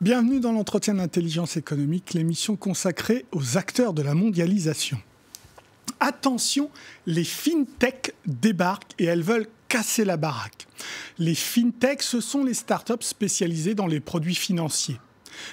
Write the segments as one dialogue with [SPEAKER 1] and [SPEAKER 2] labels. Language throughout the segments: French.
[SPEAKER 1] Bienvenue dans l'entretien d'intelligence économique, l'émission consacrée aux acteurs de la mondialisation. Attention, les fintech débarquent et elles veulent casser la baraque. Les fintech, ce sont les startups spécialisées dans les produits financiers.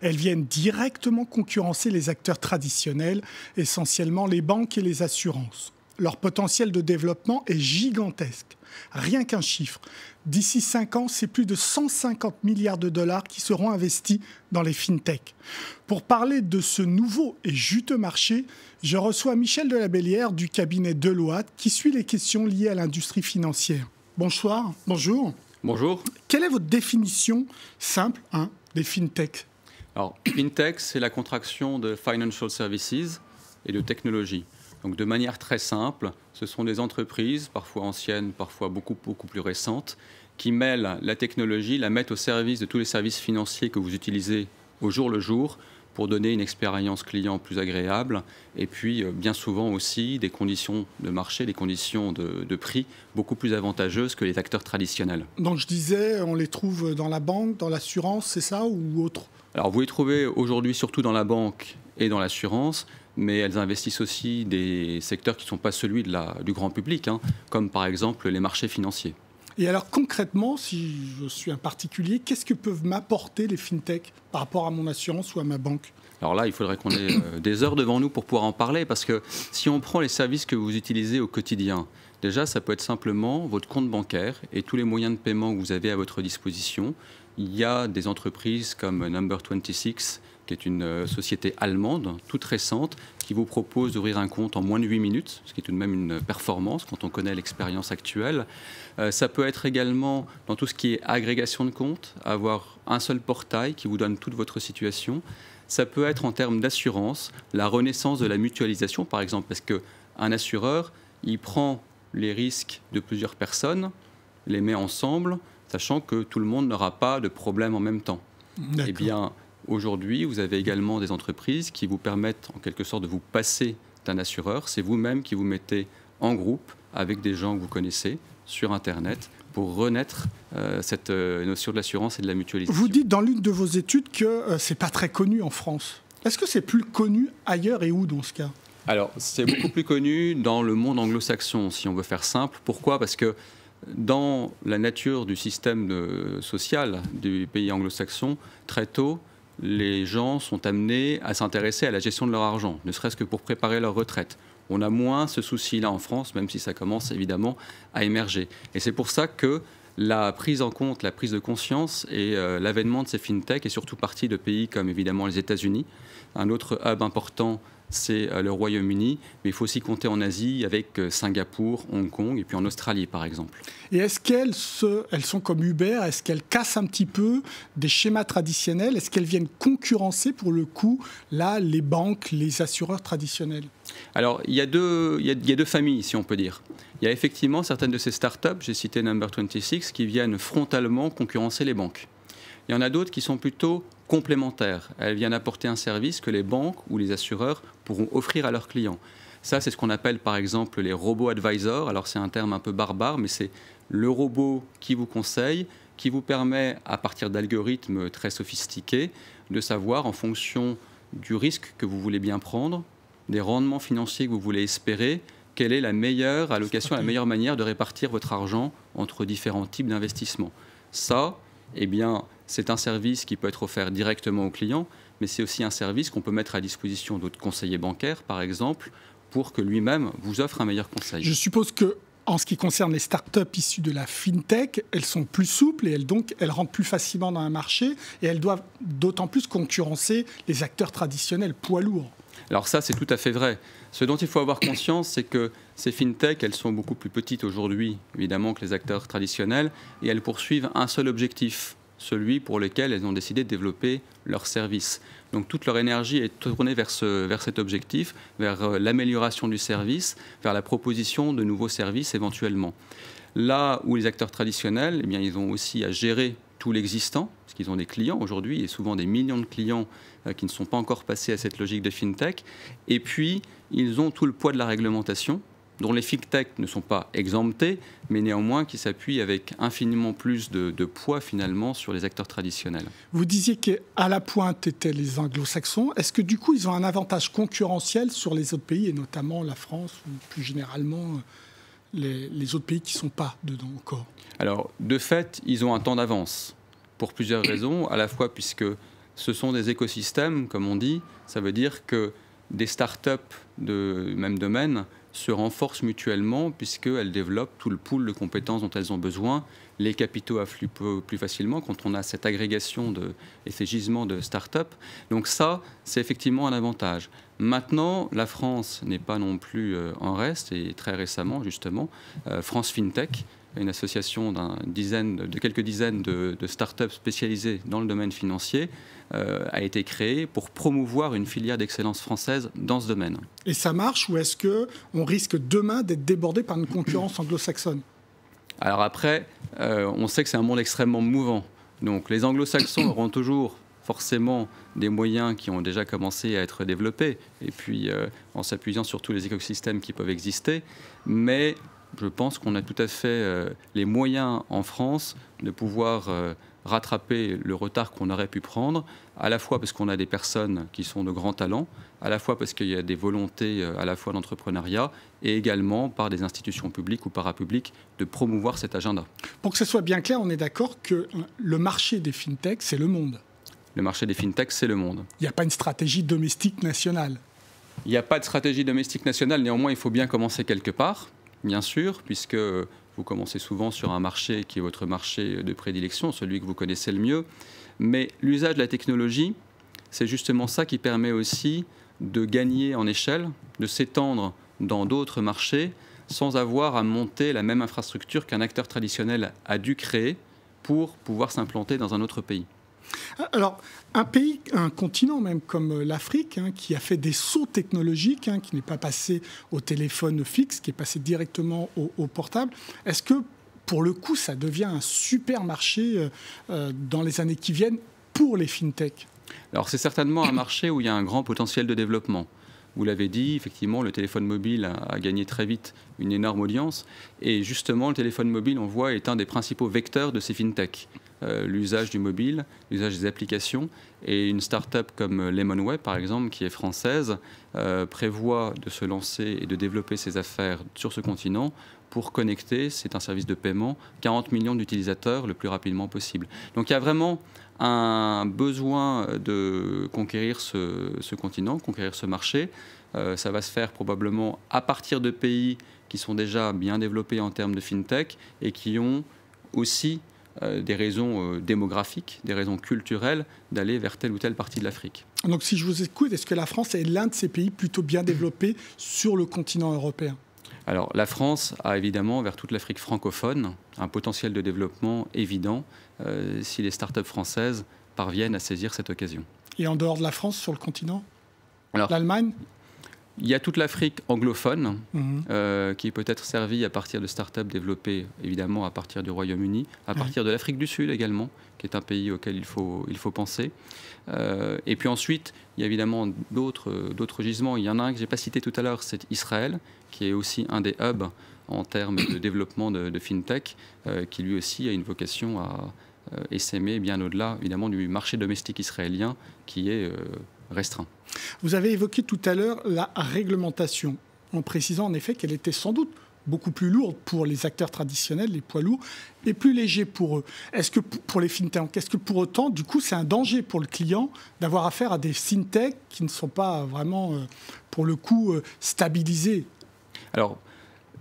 [SPEAKER 1] Elles viennent directement concurrencer les acteurs traditionnels, essentiellement les banques et les assurances. Leur potentiel de développement est gigantesque. Rien qu'un chiffre. D'ici 5 ans, c'est plus de 150 milliards de dollars qui seront investis dans les fintech. Pour parler de ce nouveau et juteux marché, je reçois Michel Delabellière du cabinet Deloitte qui suit les questions liées à l'industrie financière. Bonsoir, bonjour.
[SPEAKER 2] Bonjour.
[SPEAKER 1] Quelle est votre définition simple hein, des fintech?
[SPEAKER 2] Alors, fintech, c'est la contraction de financial services et de technologie. Donc de manière très simple, ce sont des entreprises, parfois anciennes, parfois beaucoup, beaucoup plus récentes, qui mêlent la technologie, la mettent au service de tous les services financiers que vous utilisez au jour le jour pour donner une expérience client plus agréable et puis euh, bien souvent aussi des conditions de marché, des conditions de, de, prix beaucoup plus avantageuses que les acteurs traditionnels.
[SPEAKER 1] Donc je disais, on les trouve dans la banque, dans l'assurance, c'est ça ou autre?
[SPEAKER 2] Alors vous les trouvez aujourd'hui surtout dans la banque et dans l'assurance, mais elles investissent aussi des secteurs qui ne sont pas celui de la, du grand public, hein, comme par exemple les marchés financiers.
[SPEAKER 1] Et alors concrètement, si je suis un particulier, qu'est-ce que peuvent m'apporter les fintech par rapport à mon assurance ou à ma banque?
[SPEAKER 2] Alors là, il faudrait qu'on ait euh, des heures devant nous pour pouvoir en parler, parce que si on prend les services que vous utilisez au quotidien, déjà, ça peut être simplement votre compte bancaire et tous les moyens de paiement que vous avez à votre disposition. Il y a des entreprises comme Number 26 qui est une euh, société allemande, toute récente, qui vous propose d'ouvrir un compte en moins de 8 minutes, ce qui est tout de même une performance quand on connaît l'expérience actuelle. Euh, ça peut être également dans tout ce qui est agrégation de comptes, avoir un seul portail qui vous donne toute votre situation. Ça peut être en termes d'assurance, la renaissance de la mutualisation, par exemple, parce qu'un assureur, il prend les risques de plusieurs personnes, les met ensemble, sachant que tout le monde n'aura pas de problème en même temps. Eh bien, Aujourd'hui, vous avez également des entreprises qui vous permettent en quelque sorte de vous passer d'un assureur. C'est vous-même qui vous mettez en groupe avec des gens que vous connaissez sur Internet pour renaître euh, cette euh, notion de l'assurance et de la mutualisation.
[SPEAKER 1] Vous dites dans l'une de vos études que euh, ce n'est pas très connu en France. Est-ce que c'est plus connu ailleurs et où dans ce cas?
[SPEAKER 2] Alors, c'est beaucoup plus connu dans le monde anglo-saxon, si on veut faire simple. Pourquoi? Parce que dans la nature du système social du pays anglo-saxon, très tôt, les gens sont amenés à s'intéresser à la gestion de leur argent, ne serait-ce que pour préparer leur retraite. On a moins ce souci-là en France, même si ça commence évidemment à émerger. Et c'est pour ça que la prise en compte, la prise de conscience et euh, l'avènement de ces fintechs est surtout partie de pays comme évidemment les États-Unis. Un autre hub important c'est euh, le Royaume-Uni, mais il faut aussi compter en Asie avec euh, Singapour, Hong Kong et puis en Australie par exemple.
[SPEAKER 1] Et est-ce qu'elles elles sont comme Uber Est-ce qu'elles cassent un petit peu des schémas traditionnels? Est-ce qu'elles viennent concurrencer pour le coup là les banques, les assureurs traditionnels?
[SPEAKER 2] Alors il y, a deux, il, y a, deux familles si on peut dire. Il y a effectivement certaines de ces startups, j'ai cité Number 26, qui viennent frontalement concurrencer les banques. Il y en a d'autres qui sont plutôt complémentaires. Elles viennent apporter un service que les banques ou les assureurs pourront offrir à leurs clients. Ça, c'est ce qu'on appelle par exemple les robots advisors. Alors c'est un terme un peu barbare, mais c'est le robot qui vous conseille, qui vous permet, à partir d'algorithmes très sophistiqués, de savoir en fonction du risque que vous voulez bien prendre, des rendements financiers que vous voulez espérer, quelle est la meilleure allocation, la meilleure manière de répartir votre argent entre différents types d'investissements. Ça, eh bien, c'est un service qui peut être offert directement au client, mais c'est aussi un service qu'on peut mettre à disposition d'autres conseillers bancaires, par exemple, pour que lui-même vous offre un meilleur conseil.
[SPEAKER 1] Je suppose que en ce qui concerne les startups issues de la fintech, elles sont plus souples et elles, donc, elles rentrent plus facilement dans un marché et elles doivent d'autant plus concurrencer les acteurs traditionnels poids lourds.
[SPEAKER 2] Alors ça, c'est tout à fait vrai. Ce dont il faut avoir conscience, c'est que ces fintech, elles sont beaucoup plus petites aujourd'hui, évidemment, que les acteurs traditionnels, et elles poursuivent un seul objectif, celui pour lequel elles ont décidé de développer leur service. Donc toute leur énergie est tournée vers, ce, vers cet objectif, vers euh, l'amélioration du service, vers la proposition de nouveaux services éventuellement. Là où les acteurs traditionnels, eh bien, ils ont aussi à gérer tout l'existant, parce qu'ils ont des clients aujourd'hui, et souvent des millions de clients euh, qui ne sont pas encore passés à cette logique de fintech. Et puis, ils ont tout le poids de la réglementation, dont les fintech ne sont pas exemptés, mais néanmoins qui s'appuient avec infiniment plus de, poids finalement sur les acteurs traditionnels.
[SPEAKER 1] Vous disiez qu'à la pointe étaient les anglo-saxons. Est-ce que du coup ils ont un avantage concurrentiel sur les autres pays, et notamment la France, ou plus généralement les, les autres pays qui ne sont pas dedans encore?
[SPEAKER 2] Alors, de fait, ils ont un temps d'avance, pour plusieurs raisons, à la fois puisque ce sont des écosystèmes, comme on dit, ça veut dire que des startups de même domaine se renforcent mutuellement puisqu'elles développent tout le pool de compétences dont elles ont besoin. Les capitaux affluent plus facilement quand on a cette agrégation de, et ces gisements de start-up. Donc ça, c'est effectivement un avantage. Maintenant, la France n'est pas non plus euh, en reste, et très récemment, justement, euh, France FinTech, une association dizaine, de quelques dizaines de, de start-up spécialisées dans le domaine financier, euh, a été créée pour promouvoir une filière d'excellence française dans ce domaine.
[SPEAKER 1] Et ça marche ou est-ce qu'on risque demain d'être débordé par une concurrence anglo-saxonne?
[SPEAKER 2] Alors après, euh, on sait que c'est un monde extrêmement mouvant. Donc les anglo-saxons auront toujours forcément des moyens qui ont déjà commencé à être développés, et puis euh, en s'appuyant sur tous les écosystèmes qui peuvent exister. Mais je pense qu'on a tout à fait les moyens en France de pouvoir rattraper le retard qu'on aurait pu prendre, à la fois parce qu'on a des personnes qui sont de grands talents, à la fois parce qu'il y a des volontés euh, à la fois d'entrepreneuriat et également par des institutions publiques ou parapubliques de promouvoir cet agenda.
[SPEAKER 1] Pour que ce soit bien clair, on est d'accord que euh, le marché des fintechs, c'est le monde.
[SPEAKER 2] Le marché des fintechs, c'est le monde.
[SPEAKER 1] Il n'y a pas une stratégie domestique nationale.
[SPEAKER 2] Il n'y a pas de stratégie domestique nationale, néanmoins il faut bien commencer quelque part, bien sûr, puisque vous commencez souvent sur un marché qui est votre marché de prédilection, celui que vous connaissez le mieux. Mais l'usage de la technologie, c'est justement ça qui permet aussi de gagner en échelle, de s'étendre dans d'autres marchés sans avoir à monter la même infrastructure qu'un acteur traditionnel a dû créer pour pouvoir s'implanter dans un autre pays.
[SPEAKER 1] Alors, un pays, un continent même comme euh, l'Afrique, hein, qui a fait des sauts technologiques, hein, qui n'est pas passé au téléphone fixe, qui est passé directement au, portable, est-ce que pour le coup, ça devient un super marché euh, euh, dans les années qui viennent pour les fintechs?
[SPEAKER 2] Alors, c'est certainement un marché où il y a un grand potentiel de développement. Vous l'avez dit, effectivement, le téléphone mobile a, gagné très vite une énorme audience. Et justement, le téléphone mobile, on voit, est un des principaux vecteurs de ces fintechs. Euh, l'usage du mobile, l'usage des applications. Et une start-up comme Lemonway, par exemple, qui est française, euh, prévoit de se lancer et de développer ses affaires sur ce continent pour connecter, c'est un service de paiement, 40 millions d'utilisateurs le plus rapidement possible. Donc il y a vraiment un besoin de conquérir ce, continent, conquérir ce marché. Euh, ça va se faire probablement à partir de pays qui sont déjà bien développés en termes de fintech et qui ont aussi euh, des raisons euh, démographiques, des raisons culturelles d'aller vers telle ou telle partie de l'Afrique.
[SPEAKER 1] Donc si je vous écoute, est-ce que la France est l'un de ces pays plutôt bien développés sur le continent européen?
[SPEAKER 2] Alors la France a évidemment vers toute l'Afrique francophone un potentiel de développement évident euh, si les startups françaises parviennent à saisir cette occasion.
[SPEAKER 1] Et en dehors de la France, sur le continent? L'Allemagne?
[SPEAKER 2] Il y a toute l'Afrique anglophone mhm. euh, qui peut être servie à partir de startups développées évidemment à partir du Royaume-Uni, à partir de l'Afrique du Sud également, qui est un pays auquel il faut, il faut penser. Euh, et puis ensuite, il y a évidemment d'autres, gisements. Il y en a un que je n'ai pas cité tout à l'heure, c'est Israël, qui est aussi un des hubs en termes de développement de, fintech, euh, qui lui aussi a une vocation à essaimer bien au-delà évidemment du marché domestique israélien qui est restreint.
[SPEAKER 1] Vous avez évoqué tout à l'heure la réglementation, en précisant en effet qu'elle était sans doute beaucoup plus lourde pour les acteurs traditionnels, les poids lourds, et plus léger pour eux. Est-ce que pour les fintechs, est-ce que pour autant, du coup, c'est un danger pour le client d'avoir affaire à des fintechs qui ne sont pas vraiment, euh, pour le coup, euh, stabilisés?
[SPEAKER 2] Alors,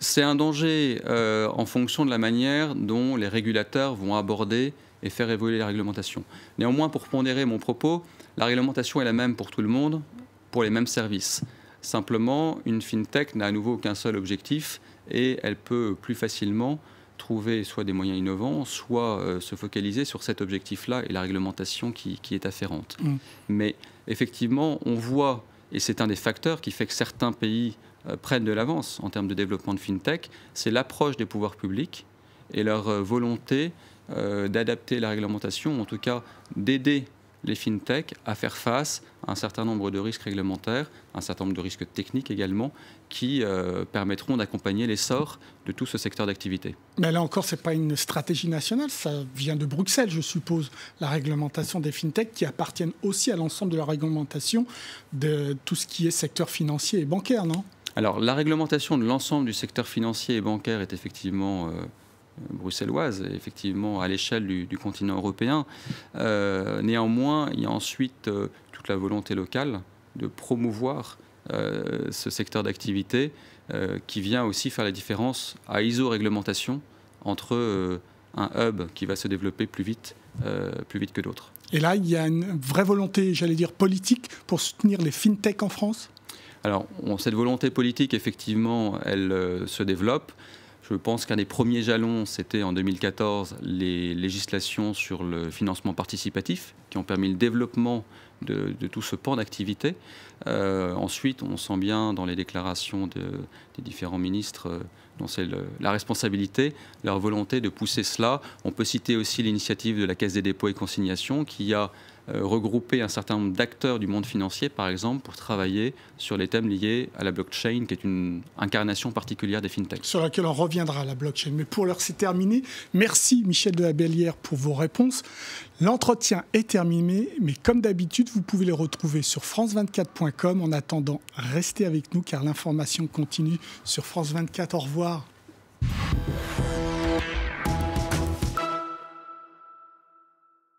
[SPEAKER 2] c'est un danger euh, en fonction de la manière dont les régulateurs vont aborder et faire évoluer les réglementations. Néanmoins, pour pondérer mon propos, la réglementation est la même pour tout le monde, pour les mêmes services. Simplement, une fintech n'a à nouveau qu'un seul objectif et elle peut plus facilement trouver soit des moyens innovants, soit euh, se focaliser sur cet objectif-là et la réglementation qui, est afférente. Mm. Mais effectivement, on voit, et c'est un des facteurs qui fait que certains pays euh, prennent de l'avance en termes de développement de fintech, c'est l'approche des pouvoirs publics et leur euh, volonté d'adapter la réglementation, en tout cas d'aider les fintechs à faire face à un certain nombre de risques réglementaires, un certain nombre de risques techniques également, qui euh, permettront d'accompagner l'essor de tout ce secteur d'activité.
[SPEAKER 1] Mais là encore, ce n'est pas une stratégie nationale, ça vient de Bruxelles, je suppose, la réglementation des fintechs qui appartiennent aussi à l'ensemble de la réglementation de tout ce qui est secteur financier et bancaire, non?
[SPEAKER 2] Alors, la réglementation de l'ensemble du secteur financier et bancaire est effectivement... Euh, bruxelloise, effectivement à l'échelle du, continent européen. Euh, néanmoins, il y a ensuite euh, toute la volonté locale de promouvoir euh, ce secteur d'activité qui vient aussi faire la différence à ISO-réglementation entre un hub qui va se développer plus vite, plus vite que d'autres.
[SPEAKER 1] Et là, il y a une vraie volonté, j'allais dire, politique pour soutenir les fintechs en France?
[SPEAKER 2] Alors, cette volonté politique, effectivement, elle se développe. Je pense qu'un des premiers jalons, c'était en 2014 les législations sur le financement participatif, qui ont permis le développement de, tout ce pan d'activité. Euh, ensuite, on sent bien dans les déclarations des différents ministres euh, dont c'est la responsabilité, leur volonté de pousser cela. On peut citer aussi l'initiative de la Caisse des dépôts et consignations qui a regrouper un certain nombre d'acteurs du monde financier, par exemple, pour travailler sur les thèmes liés à la blockchain, qui est une incarnation particulière des fintechs.
[SPEAKER 1] Sur laquelle on reviendra, la blockchain. Mais pour l'heure, c'est terminé. Merci, Michel de la Bellière, pour vos réponses. L'entretien est terminé, mais comme d'habitude, vous pouvez les retrouver sur france24.com. En attendant, restez avec nous, car l'information continue sur France 24. Au revoir.